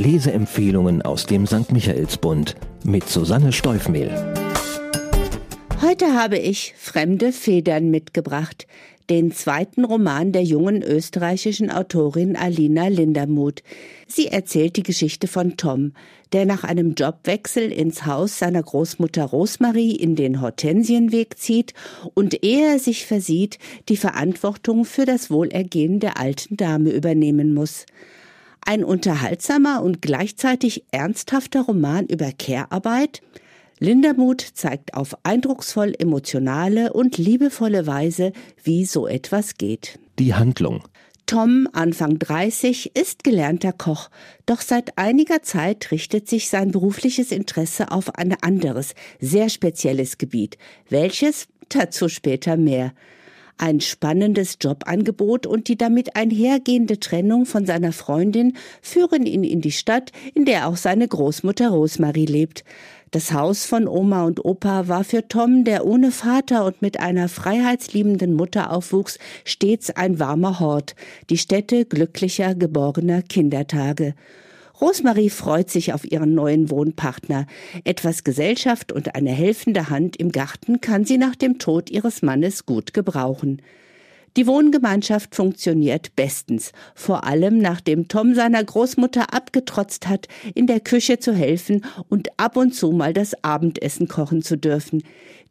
Leseempfehlungen aus dem St. Michaelsbund mit Susanne Steufmehl. Heute habe ich Fremde Federn mitgebracht, den zweiten Roman der jungen österreichischen Autorin Alina Lindermuth. Sie erzählt die Geschichte von Tom, der nach einem Jobwechsel ins Haus seiner Großmutter Rosmarie in den Hortensienweg zieht und ehe er sich versieht, die Verantwortung für das Wohlergehen der alten Dame übernehmen muss. Ein unterhaltsamer und gleichzeitig ernsthafter Roman über Care-Arbeit? Lindermuth zeigt auf eindrucksvoll emotionale und liebevolle Weise, wie so etwas geht. Die Handlung. Tom, Anfang 30, ist gelernter Koch, doch seit einiger Zeit richtet sich sein berufliches Interesse auf ein anderes, sehr spezielles Gebiet. Welches? Dazu später mehr. Ein spannendes Jobangebot und die damit einhergehende Trennung von seiner Freundin führen ihn in die Stadt, in der auch seine Großmutter Rosmarie lebt. Das Haus von Oma und Opa war für Tom, der ohne Vater und mit einer freiheitsliebenden Mutter aufwuchs, stets ein warmer Hort, die Stätte glücklicher, geborgener Kindertage. Rosmarie freut sich auf ihren neuen Wohnpartner. Etwas Gesellschaft und eine helfende Hand im Garten kann sie nach dem Tod ihres Mannes gut gebrauchen. Die Wohngemeinschaft funktioniert bestens, vor allem nachdem Tom seiner Großmutter abgetrotzt hat, in der Küche zu helfen und ab und zu mal das Abendessen kochen zu dürfen.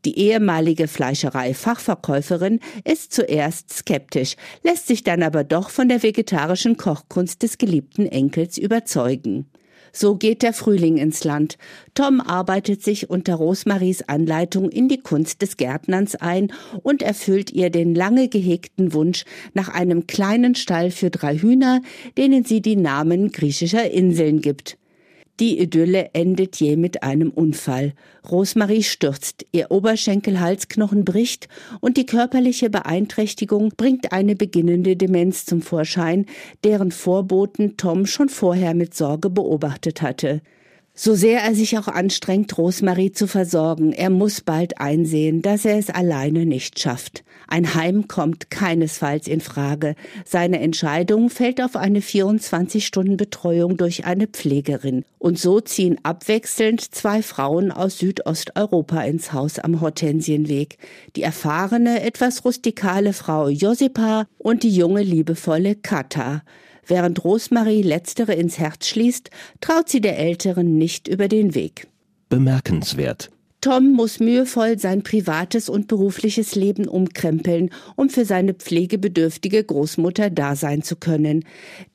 Die ehemalige Fleischerei-Fachverkäuferin ist zuerst skeptisch, lässt sich dann aber doch von der vegetarischen Kochkunst des geliebten Enkels überzeugen. So geht der Frühling ins Land. Tom arbeitet sich unter Rosmaries Anleitung in die Kunst des Gärtnerns ein und erfüllt ihr den lange gehegten Wunsch nach einem kleinen Stall für drei Hühner, denen sie die Namen griechischer Inseln gibt. Die Idylle endet je mit einem Unfall. Rosmarie stürzt, ihr Oberschenkelhalsknochen bricht und die körperliche Beeinträchtigung bringt eine beginnende Demenz zum Vorschein, deren Vorboten Tom schon vorher mit Sorge beobachtet hatte. So sehr er sich auch anstrengt, Rosmarie zu versorgen, er muss bald einsehen, dass er es alleine nicht schafft. Ein Heim kommt keinesfalls in Frage. Seine Entscheidung fällt auf eine 24-Stunden-Betreuung durch eine Pflegerin. Und so ziehen abwechselnd zwei Frauen aus Südosteuropa ins Haus am Hortensienweg. Die erfahrene, etwas rustikale Frau Josipa und die junge, liebevolle Kata. Während Rosmarie letztere ins Herz schließt, traut sie der Älteren nicht über den Weg. Bemerkenswert. Tom muss mühevoll sein privates und berufliches Leben umkrempeln, um für seine pflegebedürftige Großmutter da sein zu können.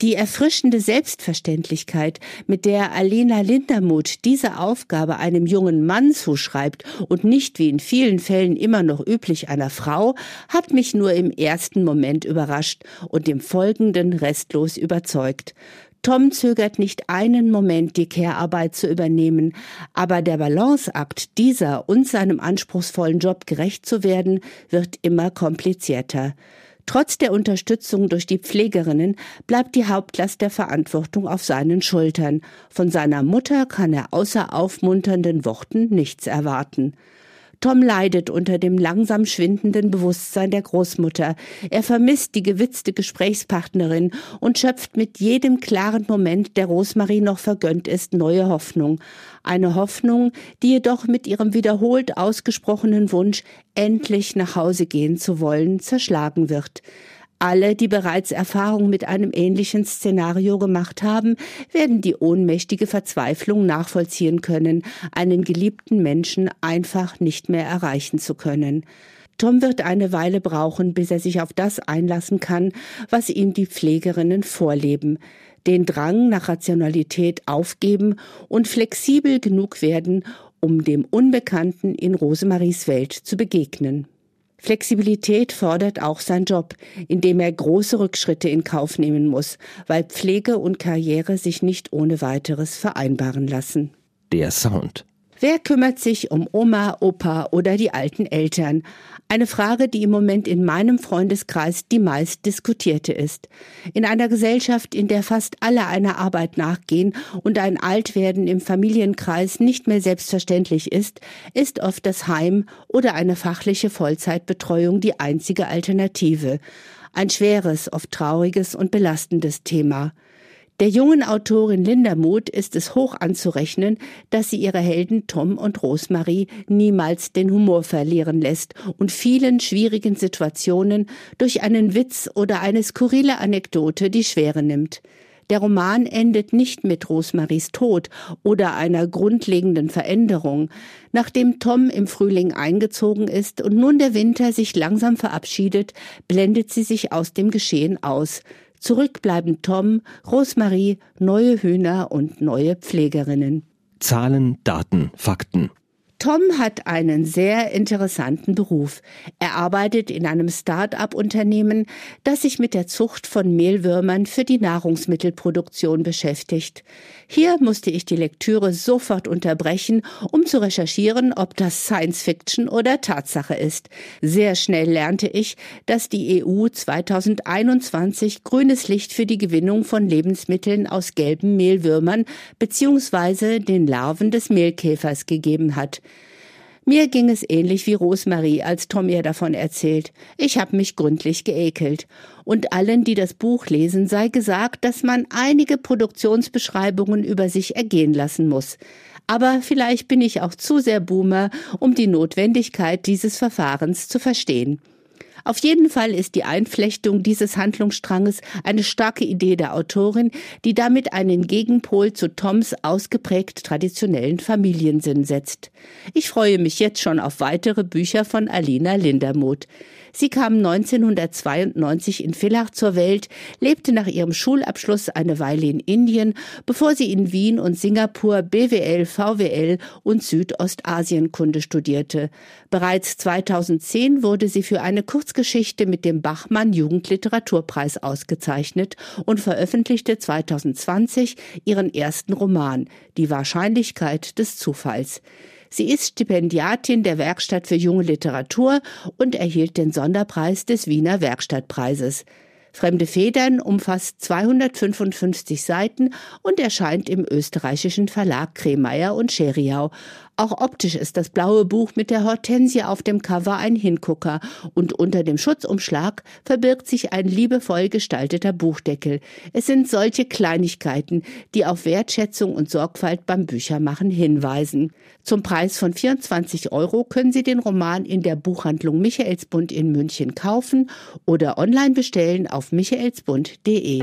Die erfrischende Selbstverständlichkeit, mit der Alena Lindermuth diese Aufgabe einem jungen Mann zuschreibt und nicht wie in vielen Fällen immer noch üblich einer Frau, hat mich nur im ersten Moment überrascht und im folgenden restlos überzeugt. Tom zögert nicht einen Moment, die Care-Arbeit zu übernehmen, aber der Balanceakt dieser und seinem anspruchsvollen Job gerecht zu werden, wird immer komplizierter. Trotz der Unterstützung durch die Pflegerinnen bleibt die Hauptlast der Verantwortung auf seinen Schultern. Von seiner Mutter kann er außer aufmunternden Worten nichts erwarten. Tom leidet unter dem langsam schwindenden Bewusstsein der Großmutter. Er vermisst die gewitzte Gesprächspartnerin und schöpft mit jedem klaren Moment, der Rosmarie noch vergönnt ist, neue Hoffnung. Eine Hoffnung, die jedoch mit ihrem wiederholt ausgesprochenen Wunsch, endlich nach Hause gehen zu wollen, zerschlagen wird. Alle, die bereits Erfahrung mit einem ähnlichen Szenario gemacht haben, werden die ohnmächtige Verzweiflung nachvollziehen können, einen geliebten Menschen einfach nicht mehr erreichen zu können. Tom wird eine Weile brauchen, bis er sich auf das einlassen kann, was ihm die Pflegerinnen vorleben, den Drang nach Rationalität aufgeben und flexibel genug werden, um dem Unbekannten in Rosemaries Welt zu begegnen. Flexibilität fordert auch sein Job, in dem er große Rückschritte in Kauf nehmen muss, weil Pflege und Karriere sich nicht ohne weiteres vereinbaren lassen. Der Sound. Wer kümmert sich um Oma, Opa oder die alten Eltern? Eine Frage, die im Moment in meinem Freundeskreis die meist diskutierte ist. In einer Gesellschaft, in der fast alle einer Arbeit nachgehen und ein Altwerden im Familienkreis nicht mehr selbstverständlich ist, ist oft das Heim oder eine fachliche Vollzeitbetreuung die einzige Alternative. Ein schweres, oft trauriges und belastendes Thema. Der jungen Autorin Linda Muth ist es hoch anzurechnen, dass sie ihre Helden Tom und Rosemarie niemals den Humor verlieren lässt und vielen schwierigen Situationen durch einen Witz oder eine skurrile Anekdote die Schwere nimmt. Der Roman endet nicht mit Rosemaries Tod oder einer grundlegenden Veränderung. Nachdem Tom im Frühling eingezogen ist und nun der Winter sich langsam verabschiedet, blendet sie sich aus dem Geschehen aus. Zurück bleiben Tom, Rosemarie, neue Hühner und neue Pflegerinnen. Zahlen, Daten, Fakten. Tom hat einen sehr interessanten Beruf. Er arbeitet in einem Start-up-Unternehmen, das sich mit der Zucht von Mehlwürmern für die Nahrungsmittelproduktion beschäftigt. Hier musste ich die Lektüre sofort unterbrechen, um zu recherchieren, ob das Science Fiction oder Tatsache ist. Sehr schnell lernte ich, dass die EU 2021 grünes Licht für die Gewinnung von Lebensmitteln aus gelben Mehlwürmern bzw. den Larven des Mehlkäfers gegeben hat. Mir ging es ähnlich wie Rosemarie, als Tom ihr davon erzählt. Ich habe mich gründlich geekelt. Und allen, die das Buch lesen, sei gesagt, dass man einige Produktionsbeschreibungen über sich ergehen lassen muss. Aber vielleicht bin ich auch zu sehr Boomer, um die Notwendigkeit dieses Verfahrens zu verstehen. Auf jeden Fall ist die Einflechtung dieses Handlungsstranges eine starke Idee der Autorin, die damit einen Gegenpol zu Toms ausgeprägt traditionellen Familiensinn setzt. Ich freue mich jetzt schon auf weitere Bücher von Alina Lindermuth. Sie kam 1992 in Villach zur Welt, lebte nach ihrem Schulabschluss eine Weile in Indien, bevor sie in Wien und Singapur BWL, VWL und Südostasienkunde studierte. Bereits 2010 wurde sie für eine Kurzgeschichte mit dem Bachmann Jugendliteraturpreis ausgezeichnet und veröffentlichte 2020 ihren ersten Roman Die Wahrscheinlichkeit des Zufalls. Sie ist Stipendiatin der Werkstatt für junge Literatur und erhielt den Sonderpreis des Wiener Werkstattpreises. Fremde Federn umfasst 255 Seiten und erscheint im österreichischen Verlag Kremeyer und Scheriau. Auch optisch ist das blaue Buch mit der Hortensie auf dem Cover ein Hingucker und unter dem Schutzumschlag verbirgt sich ein liebevoll gestalteter Buchdeckel. Es sind solche Kleinigkeiten, die auf Wertschätzung und Sorgfalt beim Büchermachen hinweisen. Zum Preis von 24 Euro können Sie den Roman in der Buchhandlung Michaelsbund in München kaufen oder online bestellen auf michaelsbund.de.